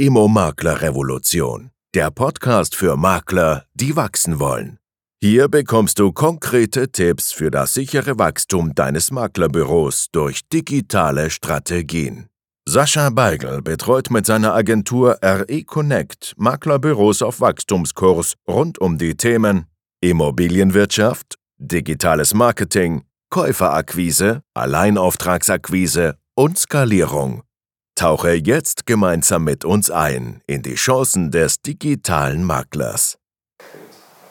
Immo-Makler-Revolution, der Podcast für Makler, die wachsen wollen. Hier bekommst du konkrete Tipps für das sichere Wachstum deines Maklerbüros durch digitale Strategien. Sascha Beigel betreut mit seiner Agentur RE Connect Maklerbüros auf Wachstumskurs rund um die Themen Immobilienwirtschaft, digitales Marketing, Käuferakquise, Alleinauftragsakquise und Skalierung. Tauche jetzt gemeinsam mit uns ein in die Chancen des digitalen Maklers.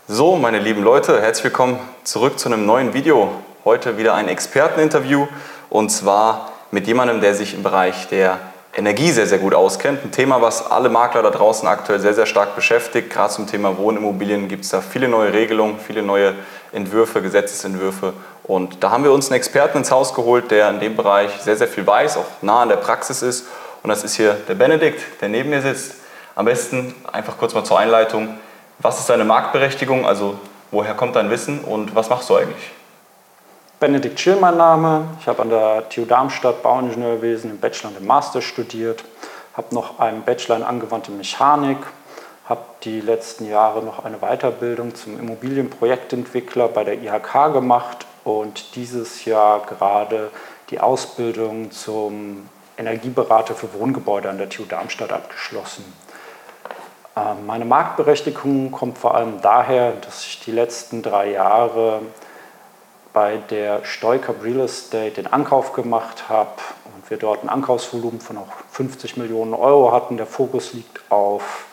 So, meine lieben Leute, herzlich willkommen zurück zu einem neuen Video. Heute wieder ein Experteninterview und zwar mit jemandem, der sich im Bereich der Energie sehr, sehr gut auskennt. Ein Thema, was alle Makler da draußen aktuell sehr, sehr stark beschäftigt. Gerade zum Thema Wohnimmobilien gibt es da viele neue Regelungen, viele neue Entwürfe, Gesetzesentwürfe. Und da haben wir uns einen Experten ins Haus geholt, der in dem Bereich sehr, sehr viel weiß, auch nah an der Praxis ist. Und das ist hier der Benedikt, der neben mir sitzt. Am besten einfach kurz mal zur Einleitung. Was ist deine Marktberechtigung? Also woher kommt dein Wissen und was machst du eigentlich? Benedikt Schill mein Name. Ich habe an der TU Darmstadt Bauingenieurwesen im Bachelor und im Master studiert, habe noch einen Bachelor in angewandte Mechanik, habe die letzten Jahre noch eine Weiterbildung zum Immobilienprojektentwickler bei der IHK gemacht und dieses Jahr gerade die Ausbildung zum Energieberater für Wohngebäude an der TU Darmstadt abgeschlossen. Ähm, meine Marktberechtigung kommt vor allem daher, dass ich die letzten drei Jahre bei der Stoicup Real Estate den Ankauf gemacht habe und wir dort ein Ankaufsvolumen von auch 50 Millionen Euro hatten. Der Fokus liegt auf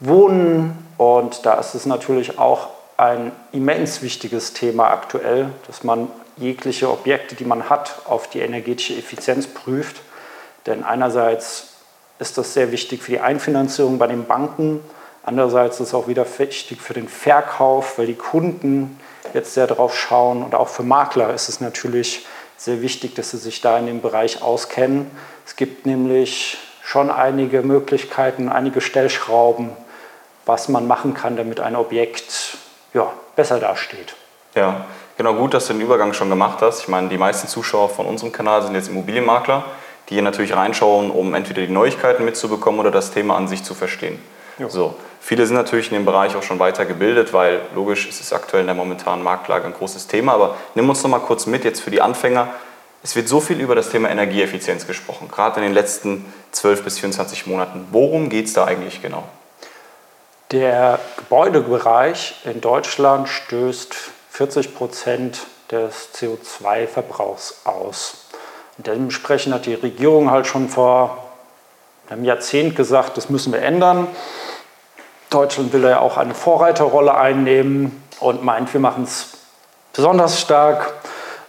Wohnen und da ist es natürlich auch ein immens wichtiges Thema aktuell, dass man jegliche Objekte, die man hat, auf die energetische Effizienz prüft. Denn einerseits ist das sehr wichtig für die Einfinanzierung bei den Banken. Andererseits ist es auch wieder wichtig für den Verkauf, weil die Kunden jetzt sehr darauf schauen. Und auch für Makler ist es natürlich sehr wichtig, dass sie sich da in dem Bereich auskennen. Es gibt nämlich schon einige Möglichkeiten, einige Stellschrauben, was man machen kann, damit ein Objekt ja, besser dasteht. Ja, genau gut, dass du den Übergang schon gemacht hast. Ich meine, die meisten Zuschauer von unserem Kanal sind jetzt Immobilienmakler die hier natürlich reinschauen, um entweder die Neuigkeiten mitzubekommen oder das Thema an sich zu verstehen. So. Viele sind natürlich in dem Bereich auch schon weiter gebildet, weil logisch ist es aktuell in der momentanen Marktlage ein großes Thema. Aber nimm uns noch mal kurz mit jetzt für die Anfänger. Es wird so viel über das Thema Energieeffizienz gesprochen, gerade in den letzten 12 bis 24 Monaten. Worum geht es da eigentlich genau? Der Gebäudebereich in Deutschland stößt 40 Prozent des CO2-Verbrauchs aus. Dementsprechend hat die Regierung halt schon vor einem Jahrzehnt gesagt, das müssen wir ändern. Deutschland will ja auch eine Vorreiterrolle einnehmen und meint, wir machen es besonders stark.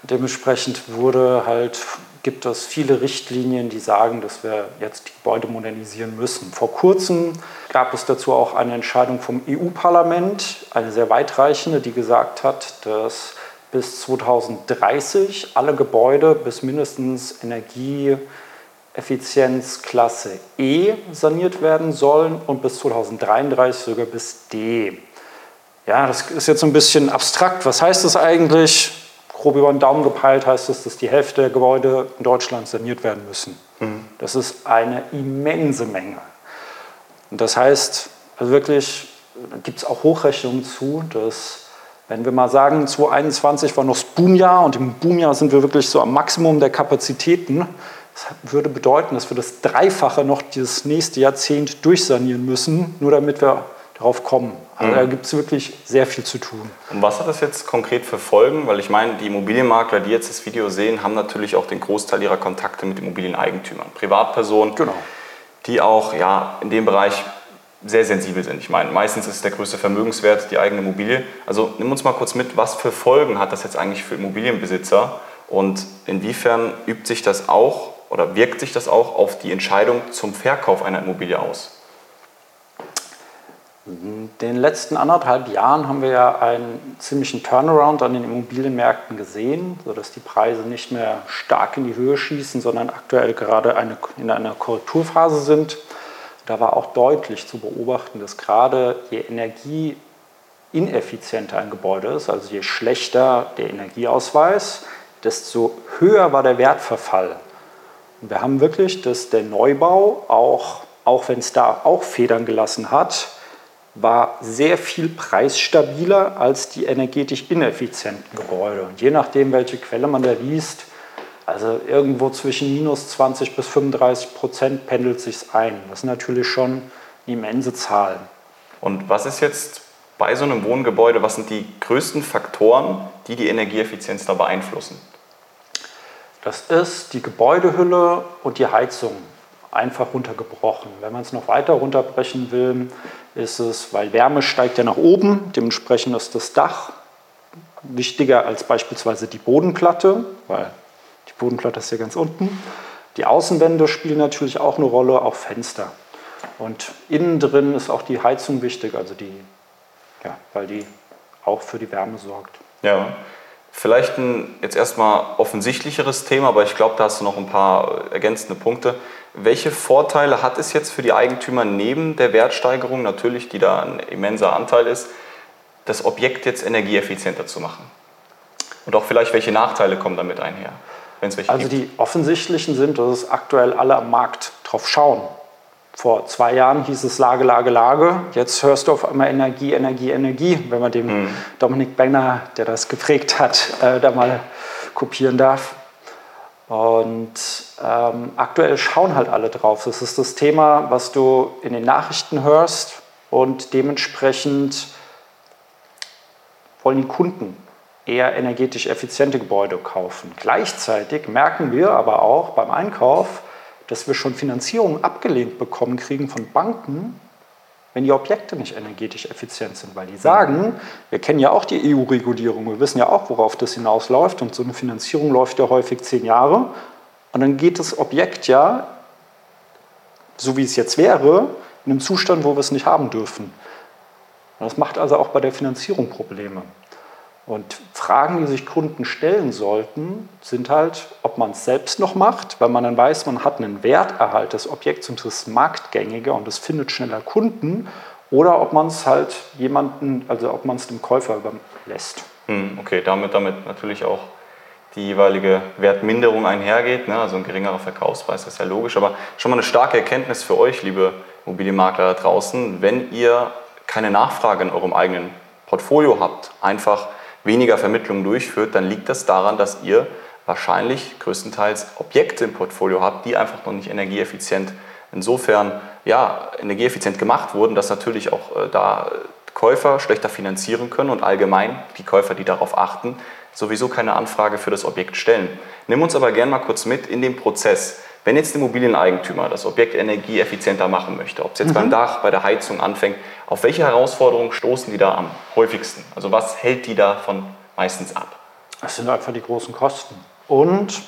Dementsprechend wurde halt, gibt es viele Richtlinien, die sagen, dass wir jetzt die Gebäude modernisieren müssen. Vor kurzem gab es dazu auch eine Entscheidung vom EU-Parlament, eine sehr weitreichende, die gesagt hat, dass bis 2030 alle Gebäude bis mindestens Energieeffizienzklasse E saniert werden sollen und bis 2033 sogar bis D. Ja, das ist jetzt ein bisschen abstrakt. Was heißt das eigentlich? Grob über den Daumen gepeilt heißt es, dass die Hälfte der Gebäude in Deutschland saniert werden müssen. Mhm. Das ist eine immense Menge. Und das heißt, also wirklich, gibt es auch Hochrechnungen zu, dass wenn wir mal sagen, 2021 war noch das Boomjahr und im Boomjahr sind wir wirklich so am Maximum der Kapazitäten, das würde bedeuten, dass wir das Dreifache noch dieses nächste Jahrzehnt durchsanieren müssen, nur damit wir darauf kommen. Also mhm. da gibt es wirklich sehr viel zu tun. Und was hat das jetzt konkret für Folgen? Weil ich meine, die Immobilienmakler, die jetzt das Video sehen, haben natürlich auch den Großteil ihrer Kontakte mit Immobilieneigentümern, Privatpersonen, genau. die auch ja, in dem Bereich sehr sensibel sind. Ich meine, meistens ist der größte Vermögenswert die eigene Immobilie. Also nimm uns mal kurz mit, was für Folgen hat das jetzt eigentlich für Immobilienbesitzer und inwiefern übt sich das auch oder wirkt sich das auch auf die Entscheidung zum Verkauf einer Immobilie aus? In den letzten anderthalb Jahren haben wir ja einen ziemlichen Turnaround an den Immobilienmärkten gesehen, sodass die Preise nicht mehr stark in die Höhe schießen, sondern aktuell gerade eine, in einer Korrekturphase sind. Da war auch deutlich zu beobachten, dass gerade je energieineffizienter ein Gebäude ist, also je schlechter der Energieausweis, desto höher war der Wertverfall. Und wir haben wirklich, dass der Neubau auch auch wenn es da auch Federn gelassen hat, war sehr viel preisstabiler als die energetisch ineffizienten Gebäude. Und je nachdem, welche Quelle man da liest, also irgendwo zwischen minus 20 bis 35 Prozent pendelt sich ein. Das ist natürlich schon eine immense Zahl. Und was ist jetzt bei so einem Wohngebäude, was sind die größten Faktoren, die die Energieeffizienz da beeinflussen? Das ist die Gebäudehülle und die Heizung, einfach runtergebrochen. Wenn man es noch weiter runterbrechen will, ist es, weil Wärme steigt ja nach oben, dementsprechend ist das Dach wichtiger als beispielsweise die Bodenplatte, weil die Bodenplatte ist ja ganz unten. Die Außenwände spielen natürlich auch eine Rolle, auch Fenster. Und innen drin ist auch die Heizung wichtig, also die, ja, weil die auch für die Wärme sorgt. Ja, vielleicht ein jetzt erstmal offensichtlicheres Thema, aber ich glaube, da hast du noch ein paar ergänzende Punkte. Welche Vorteile hat es jetzt für die Eigentümer neben der Wertsteigerung, natürlich, die da ein immenser Anteil ist, das Objekt jetzt energieeffizienter zu machen? Und auch vielleicht, welche Nachteile kommen damit einher? Also gibt? die offensichtlichen sind, dass aktuell alle am Markt drauf schauen. Vor zwei Jahren hieß es Lage, Lage, Lage. Jetzt hörst du auf einmal Energie, Energie, Energie, wenn man dem hm. Dominik Benner, der das geprägt hat, äh, da mal kopieren darf. Und ähm, aktuell schauen halt alle drauf. Das ist das Thema, was du in den Nachrichten hörst und dementsprechend wollen die Kunden eher energetisch effiziente Gebäude kaufen. Gleichzeitig merken wir aber auch beim Einkauf, dass wir schon Finanzierungen abgelehnt bekommen kriegen von Banken, wenn die Objekte nicht energetisch effizient sind, weil die sagen, wir kennen ja auch die EU-Regulierung, wir wissen ja auch, worauf das hinausläuft und so eine Finanzierung läuft ja häufig zehn Jahre und dann geht das Objekt ja, so wie es jetzt wäre, in einem Zustand, wo wir es nicht haben dürfen. das macht also auch bei der Finanzierung Probleme. Und Fragen, die sich Kunden stellen sollten, sind halt, ob man es selbst noch macht, weil man dann weiß, man hat einen Werterhalt des Objekts und das ist marktgängiger und es findet schneller Kunden, oder ob man es halt jemanden, also ob man es dem Käufer überlässt. Hm, okay, damit, damit natürlich auch die jeweilige Wertminderung einhergeht, ne? also ein geringerer Verkaufspreis, das ist ja logisch, aber schon mal eine starke Erkenntnis für euch, liebe Immobilienmakler da draußen, wenn ihr keine Nachfrage in eurem eigenen Portfolio habt, einfach weniger Vermittlungen durchführt, dann liegt das daran, dass ihr wahrscheinlich größtenteils Objekte im Portfolio habt, die einfach noch nicht energieeffizient insofern ja, energieeffizient gemacht wurden, dass natürlich auch äh, da Käufer schlechter finanzieren können und allgemein die Käufer, die darauf achten, sowieso keine Anfrage für das Objekt stellen. Nimm uns aber gerne mal kurz mit in den Prozess. Wenn jetzt der Immobilieneigentümer das Objekt energieeffizienter machen möchte, ob es jetzt mhm. beim Dach, bei der Heizung anfängt, auf welche Herausforderungen stoßen die da am häufigsten? Also was hält die davon meistens ab? Das sind einfach die großen Kosten. Und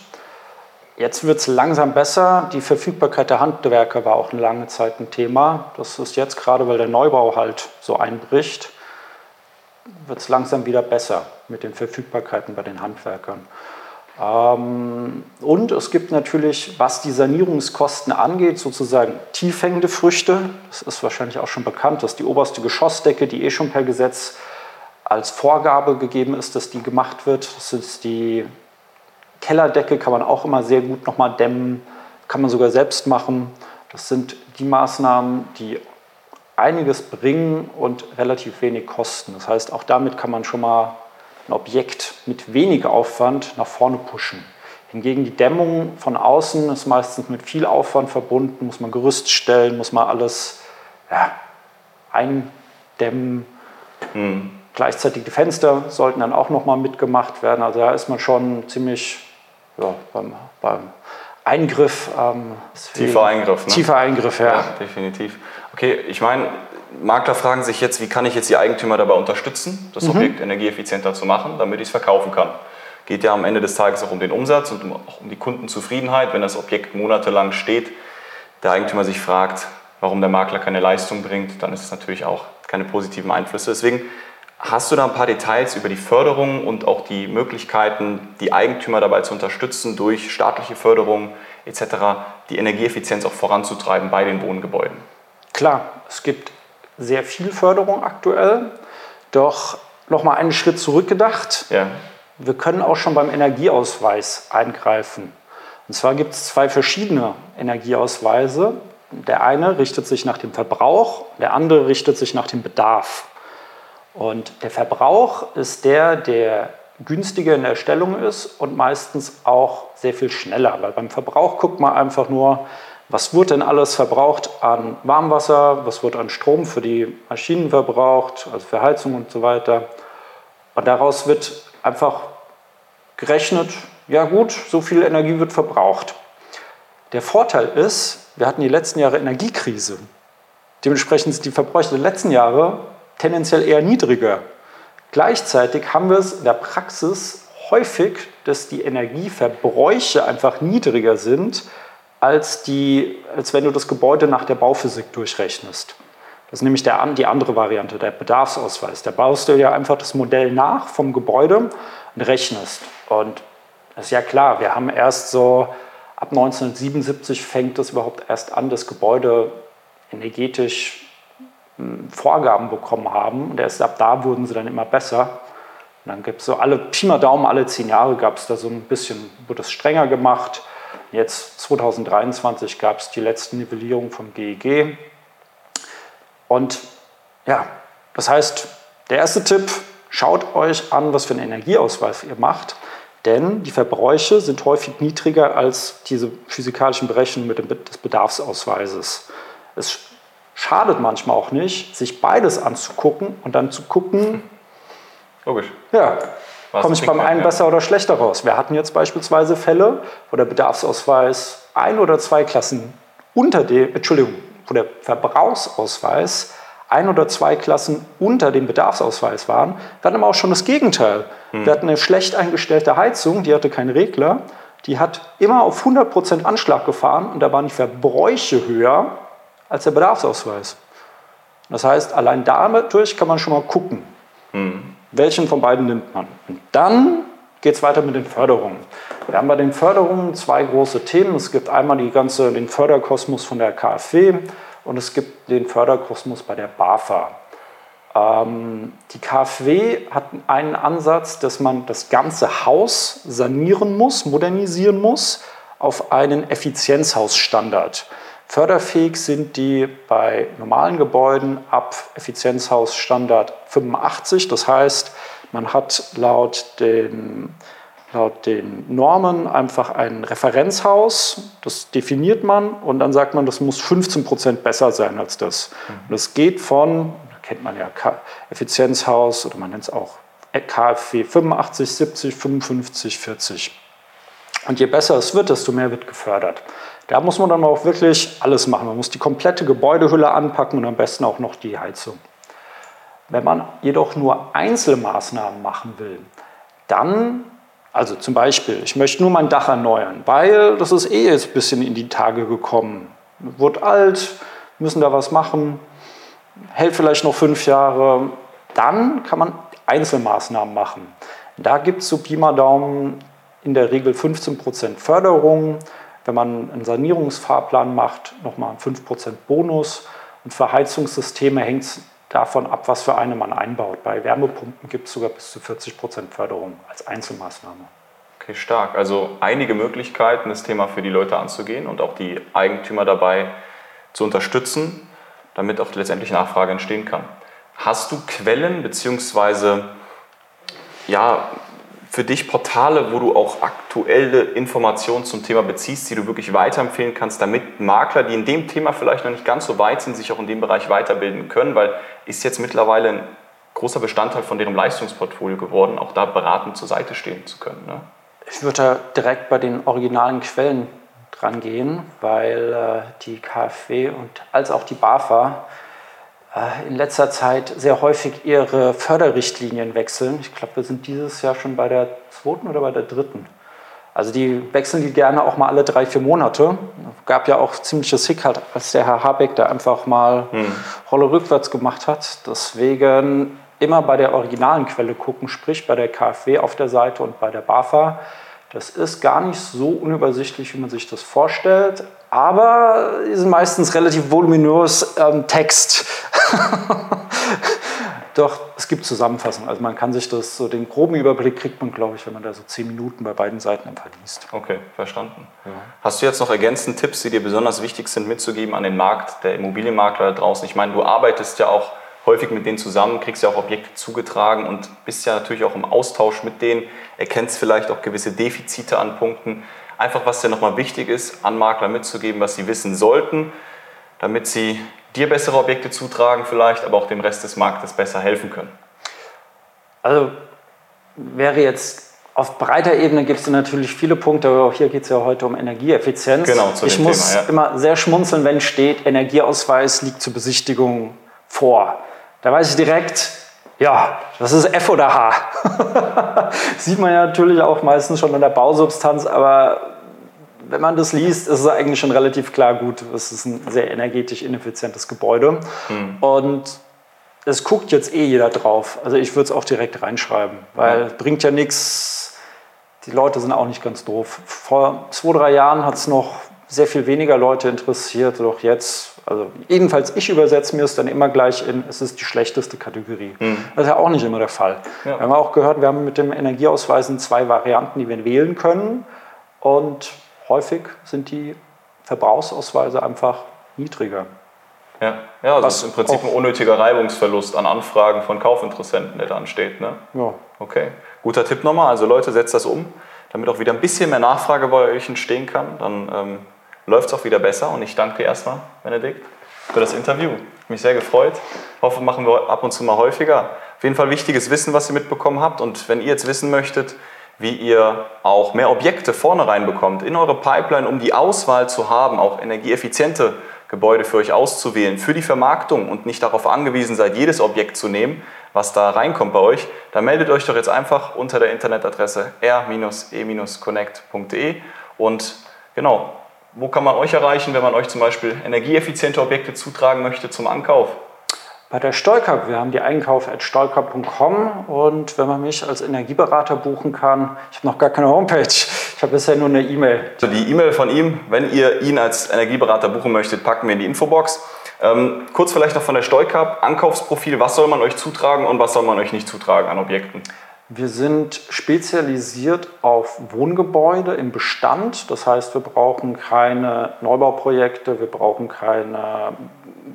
jetzt wird es langsam besser. Die Verfügbarkeit der Handwerker war auch eine lange Zeit ein Thema. Das ist jetzt gerade, weil der Neubau halt so einbricht, wird es langsam wieder besser mit den Verfügbarkeiten bei den Handwerkern. Ähm, und es gibt natürlich, was die Sanierungskosten angeht, sozusagen tiefhängende Früchte. Das ist wahrscheinlich auch schon bekannt, dass die oberste Geschossdecke, die eh schon per Gesetz als Vorgabe gegeben ist, dass die gemacht wird. Das ist die Kellerdecke, kann man auch immer sehr gut nochmal dämmen, kann man sogar selbst machen. Das sind die Maßnahmen, die einiges bringen und relativ wenig kosten. Das heißt, auch damit kann man schon mal ein Objekt mit wenig Aufwand nach vorne pushen. Hingegen die Dämmung von außen ist meistens mit viel Aufwand verbunden, muss man Gerüst stellen, muss man alles ja, eindämmen. Mhm. Gleichzeitig die Fenster sollten dann auch nochmal mitgemacht werden. Also da ist man schon ziemlich ja, beim, beim Eingriff. Ähm, tiefer Eingriff. Ne? Tiefer Eingriff, ja. ja. Definitiv. Okay, ich meine, Makler fragen sich jetzt, wie kann ich jetzt die Eigentümer dabei unterstützen, das mhm. Objekt energieeffizienter zu machen, damit ich es verkaufen kann. Geht ja am Ende des Tages auch um den Umsatz und auch um die Kundenzufriedenheit. Wenn das Objekt monatelang steht, der Eigentümer sich fragt, warum der Makler keine Leistung bringt, dann ist es natürlich auch keine positiven Einflüsse. Deswegen hast du da ein paar Details über die Förderung und auch die Möglichkeiten, die Eigentümer dabei zu unterstützen, durch staatliche Förderung etc. die Energieeffizienz auch voranzutreiben bei den Wohngebäuden? Klar, es gibt sehr viel Förderung aktuell. Doch nochmal einen Schritt zurückgedacht. Ja. Wir können auch schon beim Energieausweis eingreifen. Und zwar gibt es zwei verschiedene Energieausweise. Der eine richtet sich nach dem Verbrauch, der andere richtet sich nach dem Bedarf. Und der Verbrauch ist der, der günstiger in der Erstellung ist und meistens auch sehr viel schneller. Weil beim Verbrauch guckt man einfach nur, was wird denn alles verbraucht an Warmwasser, was wird an Strom für die Maschinen verbraucht, also für Heizung und so weiter. Und daraus wird einfach gerechnet, ja gut, so viel Energie wird verbraucht. Der Vorteil ist, wir hatten die letzten Jahre Energiekrise. Dementsprechend sind die Verbräuche der letzten Jahre tendenziell eher niedriger. Gleichzeitig haben wir es in der Praxis häufig, dass die Energieverbräuche einfach niedriger sind, als, die, als wenn du das Gebäude nach der Bauphysik durchrechnest. Das ist nämlich der, die andere Variante, der Bedarfsausweis. Da baust du ja einfach das Modell nach vom Gebäude und rechnest. Und das ist ja klar, wir haben erst so ab 1977 fängt es überhaupt erst an, dass Gebäude energetisch hm, Vorgaben bekommen haben. Und erst ab da wurden sie dann immer besser. Und dann gibt es so alle, Pi mal Daumen, alle zehn Jahre gab es da so ein bisschen, wurde es strenger gemacht. Jetzt 2023 gab es die letzte Nivellierung vom GEG. E Und ja, das heißt, der erste Tipp, schaut euch an, was für einen Energieausweis ihr macht. Denn die Verbräuche sind häufig niedriger als diese physikalischen Berechnungen mit dem des Bedarfsausweises. Es schadet manchmal auch nicht, sich beides anzugucken und dann zu gucken, Logisch. Ja, komme ich beim einen besser oder schlechter raus? Wir hatten jetzt beispielsweise Fälle, wo der Bedarfsausweis ein oder zwei Klassen unter dem, Entschuldigung, wo der Verbrauchsausweis ein oder zwei Klassen unter dem Bedarfsausweis waren. Wir hatten aber auch schon das Gegenteil. Hm. Wir hatten eine schlecht eingestellte Heizung, die hatte keinen Regler. Die hat immer auf 100% Anschlag gefahren und da waren die Verbräuche höher als der Bedarfsausweis. Das heißt, allein dadurch kann man schon mal gucken. Hm. Welchen von beiden nimmt man? Und dann geht es weiter mit den Förderungen. Wir haben bei den Förderungen zwei große Themen. Es gibt einmal die ganze, den Förderkosmos von der KfW und es gibt den Förderkosmos bei der BAFA. Ähm, die KfW hat einen Ansatz, dass man das ganze Haus sanieren muss, modernisieren muss auf einen Effizienzhausstandard. Förderfähig sind die bei normalen Gebäuden ab Effizienzhausstandard 85. Das heißt, man hat laut den, laut den Normen einfach ein Referenzhaus, das definiert man und dann sagt man, das muss 15 Prozent besser sein als das. Und das geht von, kennt man ja, Effizienzhaus oder man nennt es auch KfW 85, 70, 55, 40. Und je besser es wird, desto mehr wird gefördert. Da muss man dann auch wirklich alles machen. Man muss die komplette Gebäudehülle anpacken und am besten auch noch die Heizung. Wenn man jedoch nur Einzelmaßnahmen machen will, dann, also zum Beispiel, ich möchte nur mein Dach erneuern, weil das ist eh jetzt ein bisschen in die Tage gekommen. Wird alt, müssen da was machen, hält vielleicht noch fünf Jahre, dann kann man Einzelmaßnahmen machen. Da gibt es so Pi mal Daumen in der Regel 15% Förderung. Wenn man einen Sanierungsfahrplan macht, nochmal 5% Bonus. Und für Heizungssysteme hängt es davon ab, was für eine man einbaut. Bei Wärmepumpen gibt es sogar bis zu 40% Förderung als Einzelmaßnahme. Okay, stark. Also einige Möglichkeiten, das Thema für die Leute anzugehen und auch die Eigentümer dabei zu unterstützen, damit auch letztendlich Nachfrage entstehen kann. Hast du Quellen bzw. ja, für dich Portale, wo du auch aktuelle Informationen zum Thema beziehst, die du wirklich weiterempfehlen kannst, damit Makler, die in dem Thema vielleicht noch nicht ganz so weit sind, sich auch in dem Bereich weiterbilden können, weil ist jetzt mittlerweile ein großer Bestandteil von deren Leistungsportfolio geworden, auch da beratend zur Seite stehen zu können. Ne? Ich würde da direkt bei den originalen Quellen dran gehen, weil äh, die KfW und als auch die BAFA in letzter Zeit sehr häufig ihre Förderrichtlinien wechseln. Ich glaube, wir sind dieses Jahr schon bei der zweiten oder bei der dritten. Also die wechseln die gerne auch mal alle drei, vier Monate. Gab ja auch ziemliches Hick halt, als der Herr Habeck da einfach mal hm. Rolle rückwärts gemacht hat. Deswegen immer bei der originalen Quelle gucken, sprich bei der KfW auf der Seite und bei der BAFA. Das ist gar nicht so unübersichtlich, wie man sich das vorstellt, aber sind meistens relativ voluminös ähm, Text. Doch, es gibt Zusammenfassungen. Also man kann sich das, so den groben Überblick kriegt man, glaube ich, wenn man da so zehn Minuten bei beiden Seiten einfach liest. Okay, verstanden. Ja. Hast du jetzt noch ergänzend Tipps, die dir besonders wichtig sind, mitzugeben an den Markt der Immobilienmakler da draußen? Ich meine, du arbeitest ja auch häufig mit denen zusammen, kriegst ja auch Objekte zugetragen und bist ja natürlich auch im Austausch mit denen, erkennst vielleicht auch gewisse Defizite an Punkten. Einfach, was dir nochmal wichtig ist, an Makler mitzugeben, was sie wissen sollten, damit sie dir bessere Objekte zutragen vielleicht, aber auch dem Rest des Marktes besser helfen können. Also wäre jetzt auf breiter Ebene gibt es natürlich viele Punkte, aber auch hier geht es ja heute um Energieeffizienz. Genau, zu ich muss Thema, ja. immer sehr schmunzeln, wenn steht, Energieausweis liegt zur Besichtigung vor. Da weiß ich direkt, ja, das ist F oder H. Sieht man ja natürlich auch meistens schon in der Bausubstanz, aber wenn man das liest, ist es eigentlich schon relativ klar, gut, es ist ein sehr energetisch ineffizientes Gebäude. Hm. Und es guckt jetzt eh jeder drauf. Also ich würde es auch direkt reinschreiben, weil es bringt ja nichts. Die Leute sind auch nicht ganz doof. Vor zwei, drei Jahren hat es noch sehr viel weniger Leute interessiert, doch jetzt, also jedenfalls ich übersetze mir es dann immer gleich in, es ist die schlechteste Kategorie. Das ist ja auch nicht immer der Fall. Ja. Wir haben auch gehört, wir haben mit dem Energieausweisen zwei Varianten, die wir wählen können. Und häufig sind die Verbrauchsausweise einfach niedriger. Ja, ja also es ist im Prinzip ein unnötiger Reibungsverlust an Anfragen von Kaufinteressenten, der da ansteht. Ne? Ja. Okay, guter Tipp nochmal. Also Leute, setzt das um, damit auch wieder ein bisschen mehr Nachfrage bei euch entstehen kann. Dann ähm, läuft es auch wieder besser. Und ich danke erstmal, Benedikt, für das Interview. Ich mich sehr gefreut. Hoffe, machen wir ab und zu mal häufiger. Auf jeden Fall wichtiges Wissen, was ihr mitbekommen habt. Und wenn ihr jetzt wissen möchtet, wie ihr auch mehr Objekte vorne reinbekommt in eure Pipeline, um die Auswahl zu haben, auch energieeffiziente Gebäude für euch auszuwählen, für die Vermarktung und nicht darauf angewiesen seid, jedes Objekt zu nehmen, was da reinkommt bei euch, dann meldet euch doch jetzt einfach unter der Internetadresse r-e-connect.de und genau, wo kann man euch erreichen, wenn man euch zum Beispiel energieeffiziente Objekte zutragen möchte zum Ankauf? Bei der Stolkap, wir haben die Einkauf.stolkap.com und wenn man mich als Energieberater buchen kann, ich habe noch gar keine Homepage, ich habe bisher nur eine E-Mail. Also die E-Mail von ihm, wenn ihr ihn als Energieberater buchen möchtet, packen wir in die Infobox. Ähm, kurz vielleicht noch von der Steucap, Ankaufsprofil, was soll man euch zutragen und was soll man euch nicht zutragen an Objekten? Wir sind spezialisiert auf Wohngebäude im Bestand, das heißt, wir brauchen keine Neubauprojekte, wir brauchen keine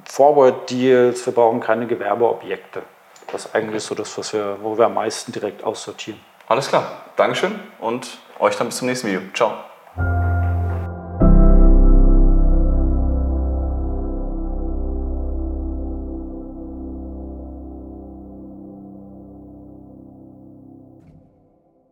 Forward-Deals, wir brauchen keine Gewerbeobjekte. Das ist eigentlich so das, was wir, wo wir am meisten direkt aussortieren. Alles klar, Dankeschön und euch dann bis zum nächsten Video. Ciao.